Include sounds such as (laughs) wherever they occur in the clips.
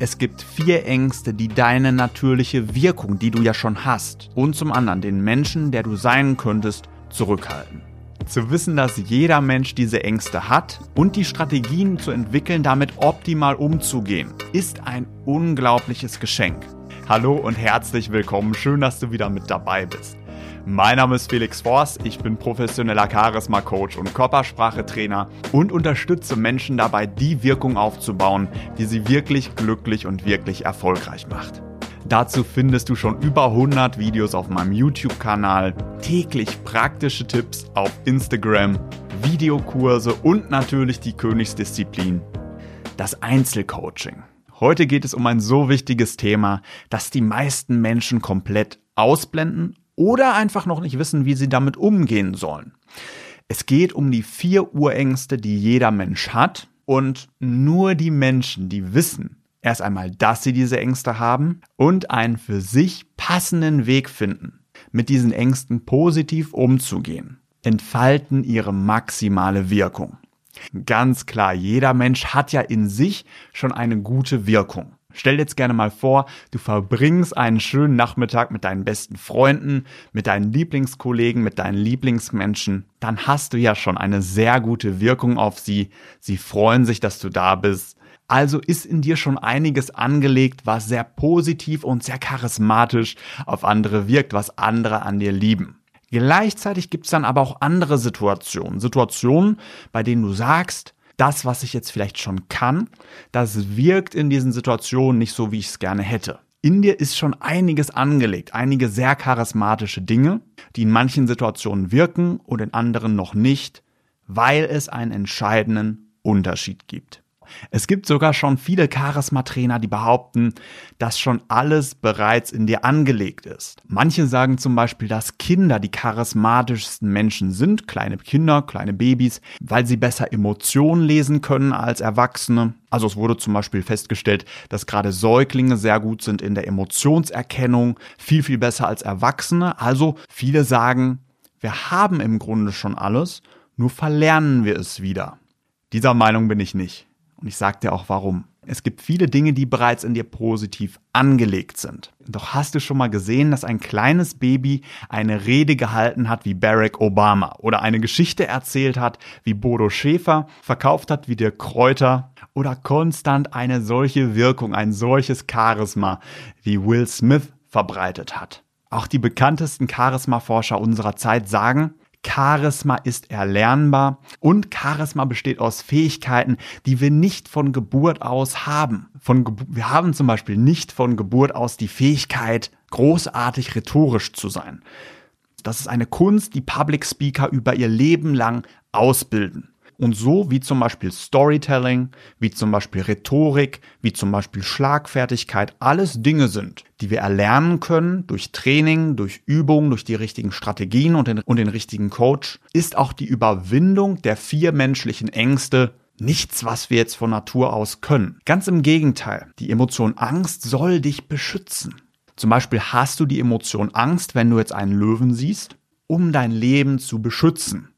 Es gibt vier Ängste, die deine natürliche Wirkung, die du ja schon hast, und zum anderen den Menschen, der du sein könntest, zurückhalten. Zu wissen, dass jeder Mensch diese Ängste hat und die Strategien zu entwickeln, damit optimal umzugehen, ist ein unglaubliches Geschenk. Hallo und herzlich willkommen. Schön, dass du wieder mit dabei bist. Mein Name ist Felix Forst, ich bin professioneller Charisma-Coach und Körpersprache-Trainer und unterstütze Menschen dabei, die Wirkung aufzubauen, die sie wirklich glücklich und wirklich erfolgreich macht. Dazu findest du schon über 100 Videos auf meinem YouTube-Kanal, täglich praktische Tipps auf Instagram, Videokurse und natürlich die Königsdisziplin, das Einzelcoaching. Heute geht es um ein so wichtiges Thema, dass die meisten Menschen komplett ausblenden oder einfach noch nicht wissen, wie sie damit umgehen sollen. Es geht um die vier Urängste, die jeder Mensch hat und nur die Menschen, die wissen, erst einmal, dass sie diese Ängste haben und einen für sich passenden Weg finden, mit diesen Ängsten positiv umzugehen, entfalten ihre maximale Wirkung. Ganz klar, jeder Mensch hat ja in sich schon eine gute Wirkung. Stell dir jetzt gerne mal vor, du verbringst einen schönen Nachmittag mit deinen besten Freunden, mit deinen Lieblingskollegen, mit deinen Lieblingsmenschen. Dann hast du ja schon eine sehr gute Wirkung auf sie. Sie freuen sich, dass du da bist. Also ist in dir schon einiges angelegt, was sehr positiv und sehr charismatisch auf andere wirkt, was andere an dir lieben. Gleichzeitig gibt es dann aber auch andere Situationen. Situationen, bei denen du sagst, das, was ich jetzt vielleicht schon kann, das wirkt in diesen Situationen nicht so, wie ich es gerne hätte. In dir ist schon einiges angelegt, einige sehr charismatische Dinge, die in manchen Situationen wirken und in anderen noch nicht, weil es einen entscheidenden Unterschied gibt. Es gibt sogar schon viele Charisma-Trainer, die behaupten, dass schon alles bereits in dir angelegt ist. Manche sagen zum Beispiel, dass Kinder die charismatischsten Menschen sind, kleine Kinder, kleine Babys, weil sie besser Emotionen lesen können als Erwachsene. Also es wurde zum Beispiel festgestellt, dass gerade Säuglinge sehr gut sind in der Emotionserkennung, viel, viel besser als Erwachsene. Also viele sagen, wir haben im Grunde schon alles, nur verlernen wir es wieder. Dieser Meinung bin ich nicht. Und ich sage dir auch warum. Es gibt viele Dinge, die bereits in dir positiv angelegt sind. Doch hast du schon mal gesehen, dass ein kleines Baby eine Rede gehalten hat wie Barack Obama oder eine Geschichte erzählt hat wie Bodo Schäfer, verkauft hat wie der Kräuter oder konstant eine solche Wirkung, ein solches Charisma wie Will Smith verbreitet hat? Auch die bekanntesten Charisma-Forscher unserer Zeit sagen, Charisma ist erlernbar und Charisma besteht aus Fähigkeiten, die wir nicht von Geburt aus haben. Von Ge wir haben zum Beispiel nicht von Geburt aus die Fähigkeit, großartig rhetorisch zu sein. Das ist eine Kunst, die Public Speaker über ihr Leben lang ausbilden. Und so wie zum Beispiel Storytelling, wie zum Beispiel Rhetorik, wie zum Beispiel Schlagfertigkeit, alles Dinge sind, die wir erlernen können durch Training, durch Übung, durch die richtigen Strategien und den, und den richtigen Coach, ist auch die Überwindung der vier menschlichen Ängste nichts, was wir jetzt von Natur aus können. Ganz im Gegenteil, die Emotion Angst soll dich beschützen. Zum Beispiel hast du die Emotion Angst, wenn du jetzt einen Löwen siehst, um dein Leben zu beschützen.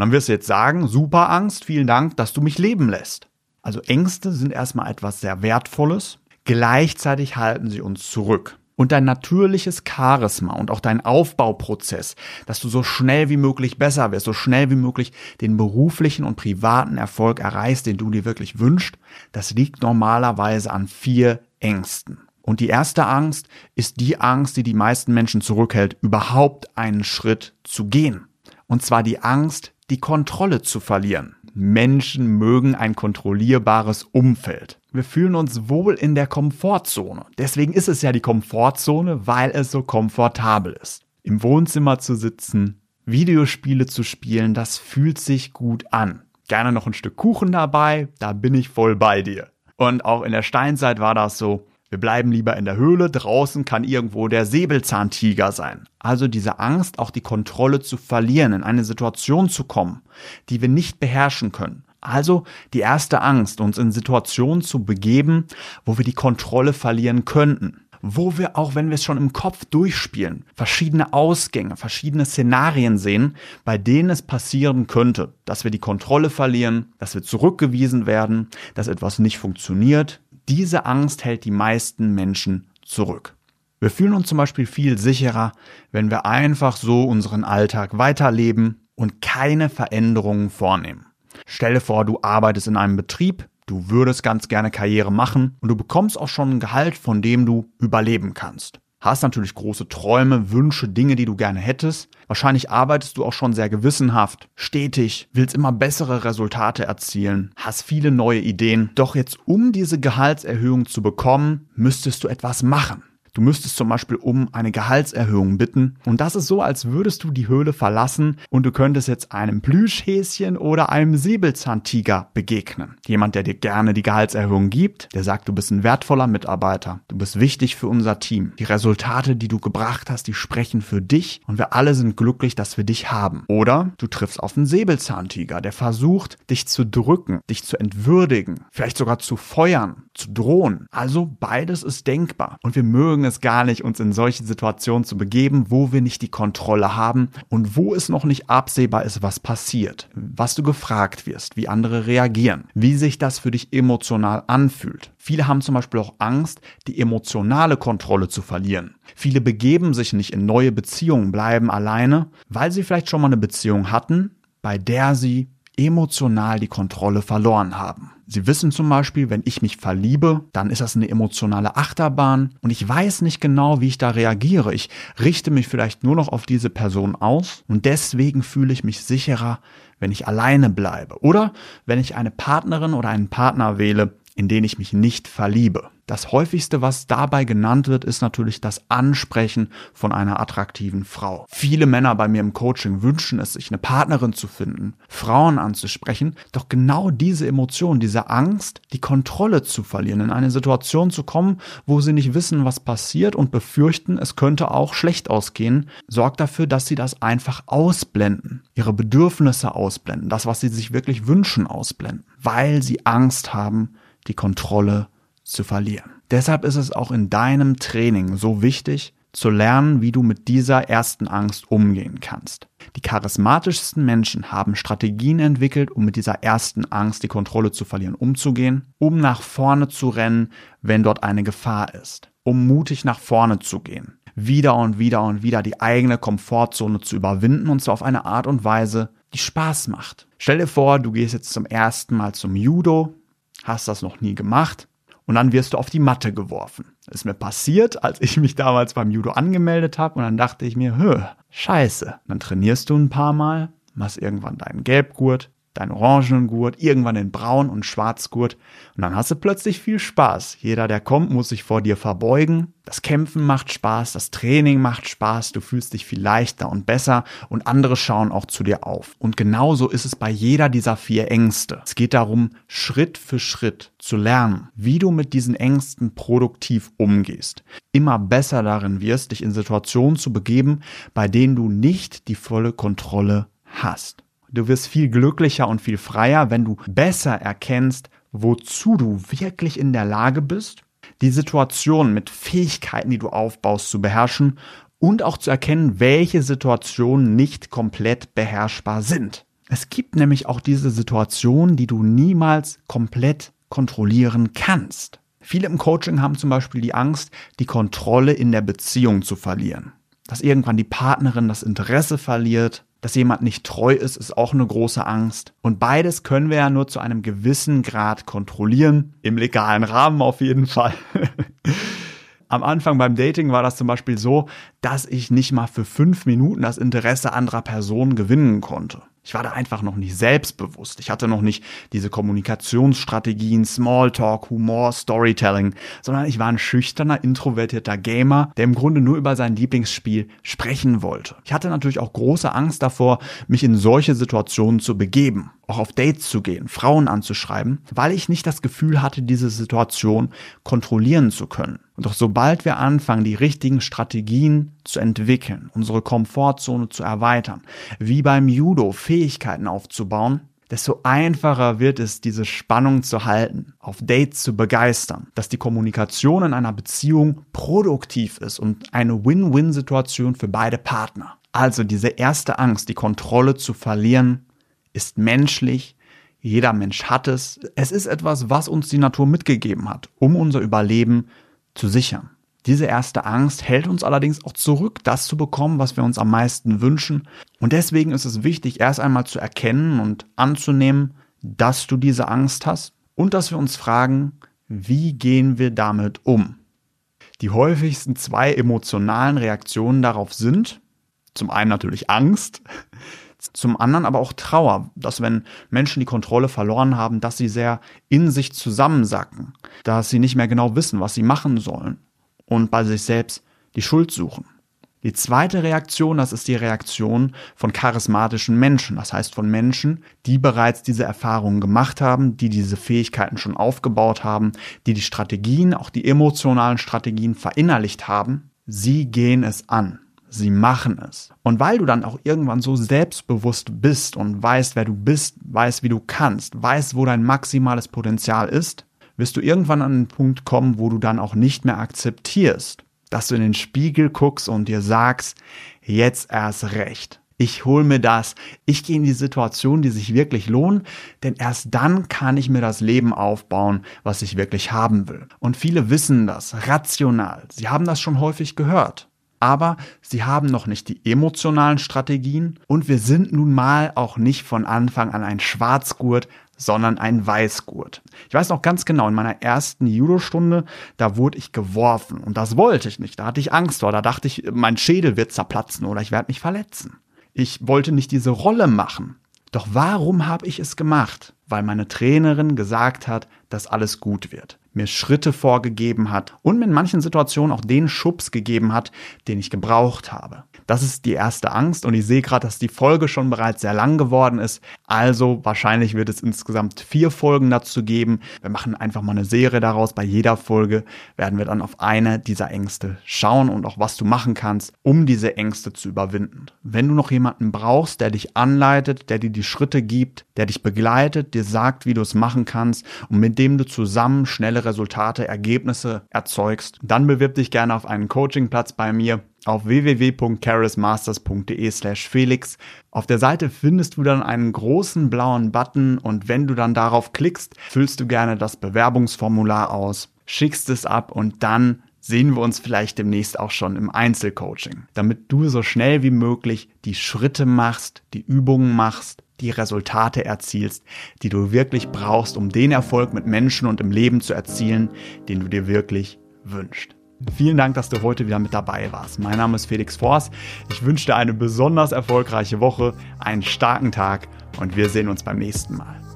Und dann wirst du jetzt sagen, super Angst, vielen Dank, dass du mich leben lässt. Also Ängste sind erstmal etwas sehr Wertvolles. Gleichzeitig halten sie uns zurück. Und dein natürliches Charisma und auch dein Aufbauprozess, dass du so schnell wie möglich besser wirst, so schnell wie möglich den beruflichen und privaten Erfolg erreichst, den du dir wirklich wünschst, das liegt normalerweise an vier Ängsten. Und die erste Angst ist die Angst, die die meisten Menschen zurückhält, überhaupt einen Schritt zu gehen. Und zwar die Angst, die Kontrolle zu verlieren. Menschen mögen ein kontrollierbares Umfeld. Wir fühlen uns wohl in der Komfortzone. Deswegen ist es ja die Komfortzone, weil es so komfortabel ist. Im Wohnzimmer zu sitzen, Videospiele zu spielen, das fühlt sich gut an. Gerne noch ein Stück Kuchen dabei, da bin ich voll bei dir. Und auch in der Steinzeit war das so, wir bleiben lieber in der Höhle, draußen kann irgendwo der Säbelzahntiger sein. Also diese Angst, auch die Kontrolle zu verlieren, in eine Situation zu kommen, die wir nicht beherrschen können. Also die erste Angst, uns in Situationen zu begeben, wo wir die Kontrolle verlieren könnten. Wo wir auch, wenn wir es schon im Kopf durchspielen, verschiedene Ausgänge, verschiedene Szenarien sehen, bei denen es passieren könnte, dass wir die Kontrolle verlieren, dass wir zurückgewiesen werden, dass etwas nicht funktioniert, Diese Angst hält die meisten Menschen zurück. Wir fühlen uns zum Beispiel viel sicherer, wenn wir einfach so unseren Alltag weiterleben und keine Veränderungen vornehmen. Stelle vor, du arbeitest in einem Betrieb, du würdest ganz gerne Karriere machen und du bekommst auch schon ein Gehalt, von dem du überleben kannst. Hast natürlich große Träume, Wünsche, Dinge, die du gerne hättest. Wahrscheinlich arbeitest du auch schon sehr gewissenhaft, stetig, willst immer bessere Resultate erzielen, hast viele neue Ideen. Doch jetzt, um diese Gehaltserhöhung zu bekommen, müsstest du etwas machen. Du müsstest zum Beispiel um eine Gehaltserhöhung bitten. Und das ist so, als würdest du die Höhle verlassen und du könntest jetzt einem Plüschhäschen oder einem Säbelzahntiger begegnen. Jemand, der dir gerne die Gehaltserhöhung gibt, der sagt, du bist ein wertvoller Mitarbeiter. Du bist wichtig für unser Team. Die Resultate, die du gebracht hast, die sprechen für dich und wir alle sind glücklich, dass wir dich haben. Oder du triffst auf einen Säbelzahntiger, der versucht, dich zu drücken, dich zu entwürdigen, vielleicht sogar zu feuern, zu drohen. Also beides ist denkbar und wir mögen mögen es gar nicht, uns in solche Situationen zu begeben, wo wir nicht die Kontrolle haben und wo es noch nicht absehbar ist, was passiert, was du gefragt wirst, wie andere reagieren, wie sich das für dich emotional anfühlt. Viele haben zum Beispiel auch Angst, die emotionale Kontrolle zu verlieren. Viele begeben sich nicht in neue Beziehungen, bleiben alleine, weil sie vielleicht schon mal eine Beziehung hatten, bei der sie emotional die Kontrolle verloren haben. Sie wissen zum Beispiel, wenn ich mich verliebe, dann ist das eine emotionale Achterbahn und ich weiß nicht genau, wie ich da reagiere. Ich richte mich vielleicht nur noch auf diese Person aus und deswegen fühle ich mich sicherer, wenn ich alleine bleibe oder wenn ich eine Partnerin oder einen Partner wähle, in den ich mich nicht verliebe. Das häufigste, was dabei genannt wird, ist natürlich das Ansprechen von einer attraktiven Frau. Viele Männer bei mir im Coaching wünschen es sich, eine Partnerin zu finden, Frauen anzusprechen, doch genau diese Emotion, diese Angst, die Kontrolle zu verlieren, in eine Situation zu kommen, wo sie nicht wissen, was passiert und befürchten, es könnte auch schlecht ausgehen, sorgt dafür, dass sie das einfach ausblenden, ihre Bedürfnisse ausblenden, das, was sie sich wirklich wünschen, ausblenden, weil sie Angst haben, die Kontrolle zu verlieren. Deshalb ist es auch in deinem Training so wichtig, zu lernen, wie du mit dieser ersten Angst umgehen kannst. Die charismatischsten Menschen haben Strategien entwickelt, um mit dieser ersten Angst, die Kontrolle zu verlieren, umzugehen, um nach vorne zu rennen, wenn dort eine Gefahr ist, um mutig nach vorne zu gehen, wieder und wieder und wieder die eigene Komfortzone zu überwinden und zwar auf eine Art und Weise, die Spaß macht. Stell dir vor, du gehst jetzt zum ersten Mal zum Judo, hast das noch nie gemacht und dann wirst du auf die Matte geworfen. Das ist mir passiert, als ich mich damals beim Judo angemeldet habe und dann dachte ich mir, hö, scheiße. Dann trainierst du ein paar Mal, machst irgendwann deinen Gelbgurt, deinen orangenen Gurt, irgendwann den Braun- und Schwarzgurt und dann hast du plötzlich viel Spaß. Jeder, der kommt, muss sich vor dir verbeugen. Das Kämpfen macht Spaß, das Training macht Spaß, du fühlst dich viel leichter und besser und andere schauen auch zu dir auf. Und genauso ist es bei jeder dieser vier Ängste. Es geht darum, Schritt für Schritt zu lernen, wie du mit diesen Ängsten produktiv umgehst. Immer besser darin wirst, dich in Situationen zu begeben, bei denen du nicht die volle Kontrolle hast. Du wirst viel glücklicher und viel freier, wenn du besser erkennst, wozu du wirklich in der Lage bist, die Situation mit Fähigkeiten, die du aufbaust, zu beherrschen und auch zu erkennen, welche Situationen nicht komplett beherrschbar sind. Es gibt nämlich auch diese Situationen, die du niemals komplett kontrollieren kannst. Viele im Coaching haben zum Beispiel die Angst, die Kontrolle in der Beziehung zu verlieren. Dass irgendwann die Partnerin das Interesse verliert, dass jemand nicht treu ist, ist auch eine große Angst. Und beides können wir ja nur zu einem gewissen Grad kontrollieren. Im legalen Rahmen auf jeden Fall. (laughs) Am Anfang beim Dating war das zum Beispiel so, dass ich nicht mal für fünf Minuten das Interesse anderer Personen gewinnen konnte. Ich war da einfach noch nicht selbstbewusst. Ich hatte noch nicht diese Kommunikationsstrategien, Smalltalk, Humor, Storytelling, sondern ich war ein schüchterner, introvertierter Gamer, der im Grunde nur über sein Lieblingsspiel sprechen wollte. Ich hatte natürlich auch große Angst davor, mich in solche Situationen zu begeben auch auf Dates zu gehen, Frauen anzuschreiben, weil ich nicht das Gefühl hatte, diese Situation kontrollieren zu können. Und doch sobald wir anfangen, die richtigen Strategien zu entwickeln, unsere Komfortzone zu erweitern, wie beim Judo Fähigkeiten aufzubauen, desto einfacher wird es, diese Spannung zu halten, auf Dates zu begeistern, dass die Kommunikation in einer Beziehung produktiv ist und eine Win-Win-Situation für beide Partner. Also diese erste Angst, die Kontrolle zu verlieren, ist menschlich, Jeder Mensch hat es. Es ist etwas, was uns die Natur mitgegeben hat, um unser Überleben zu sichern. Diese erste Angst hält uns allerdings auch zurück, das zu bekommen, was wir uns am meisten wünschen. Und deswegen ist es wichtig, erst einmal zu erkennen und anzunehmen, dass du diese Angst hast und dass wir uns fragen, wie gehen wir damit um? Die häufigsten zwei emotionalen Reaktionen darauf sind, zum einen natürlich Angst, zum anderen aber auch Trauer, dass wenn Menschen die Kontrolle verloren haben, dass sie sehr in sich zusammensacken, dass sie nicht mehr genau wissen, was sie machen sollen und bei sich selbst die Schuld suchen. Die zweite Reaktion, das ist die Reaktion von charismatischen Menschen, das heißt von Menschen, die bereits diese Erfahrungen gemacht haben, die diese Fähigkeiten schon aufgebaut haben, die die Strategien, auch die emotionalen Strategien verinnerlicht haben. Sie gehen es an. Sie machen es. Und weil du dann auch irgendwann so selbstbewusst bist und weißt, wer du bist, weißt, wie du kannst, weißt, wo dein maximales Potenzial ist, wirst du irgendwann an den Punkt kommen, wo du dann auch nicht mehr akzeptierst, dass du in den Spiegel guckst und dir sagst, jetzt erst recht. Ich hol mir das. Ich gehe in die Situation, die sich wirklich lohnen, denn erst dann kann ich mir das Leben aufbauen, was ich wirklich haben will. Und viele wissen das rational. Sie haben das schon häufig gehört aber sie haben noch nicht die emotionalen Strategien und wir sind nun mal auch nicht von Anfang an ein Schwarzgurt, sondern ein Weißgurt. Ich weiß noch ganz genau, in meiner ersten Judo-Stunde, da wurde ich geworfen und das wollte ich nicht. Da hatte ich Angst vor, da dachte ich, mein Schädel wird zerplatzen oder ich werde mich verletzen. Ich wollte nicht diese Rolle machen. Doch warum habe ich es gemacht? Weil meine Trainerin gesagt hat, dass alles gut wird mir Schritte vorgegeben hat und mir in manchen Situationen auch den Schubs gegeben hat, den ich gebraucht habe. Das ist die erste Angst und ich sehe gerade, dass die Folge schon bereits sehr lang geworden ist. Also wahrscheinlich wird es insgesamt vier Folgen dazu geben. Wir machen einfach mal eine Serie daraus. Bei jeder Folge werden wir dann auf eine dieser Ängste schauen und auch was du machen kannst, um diese Ängste zu überwinden. Wenn du noch jemanden brauchst, der dich anleitet, der dir die Schritte gibt, der dich begleitet, dir sagt, wie du es machen kannst und mit dem du zusammen schnelle Resultate, Ergebnisse erzeugst, dann bewirb dich gerne auf einen Coachingplatz bei mir auf www.charismasters.de slash Felix. Auf der Seite findest du dann einen großen blauen Button und wenn du dann darauf klickst, füllst du gerne das Bewerbungsformular aus, schickst es ab und dann sehen wir uns vielleicht demnächst auch schon im Einzelcoaching, damit du so schnell wie möglich die Schritte machst, die Übungen machst, die Resultate erzielst, die du wirklich brauchst, um den Erfolg mit Menschen und im Leben zu erzielen, den du dir wirklich wünschst. Vielen Dank, dass du heute wieder mit dabei warst. Mein Name ist Felix Forst. Ich wünsche dir eine besonders erfolgreiche Woche, einen starken Tag und wir sehen uns beim nächsten Mal.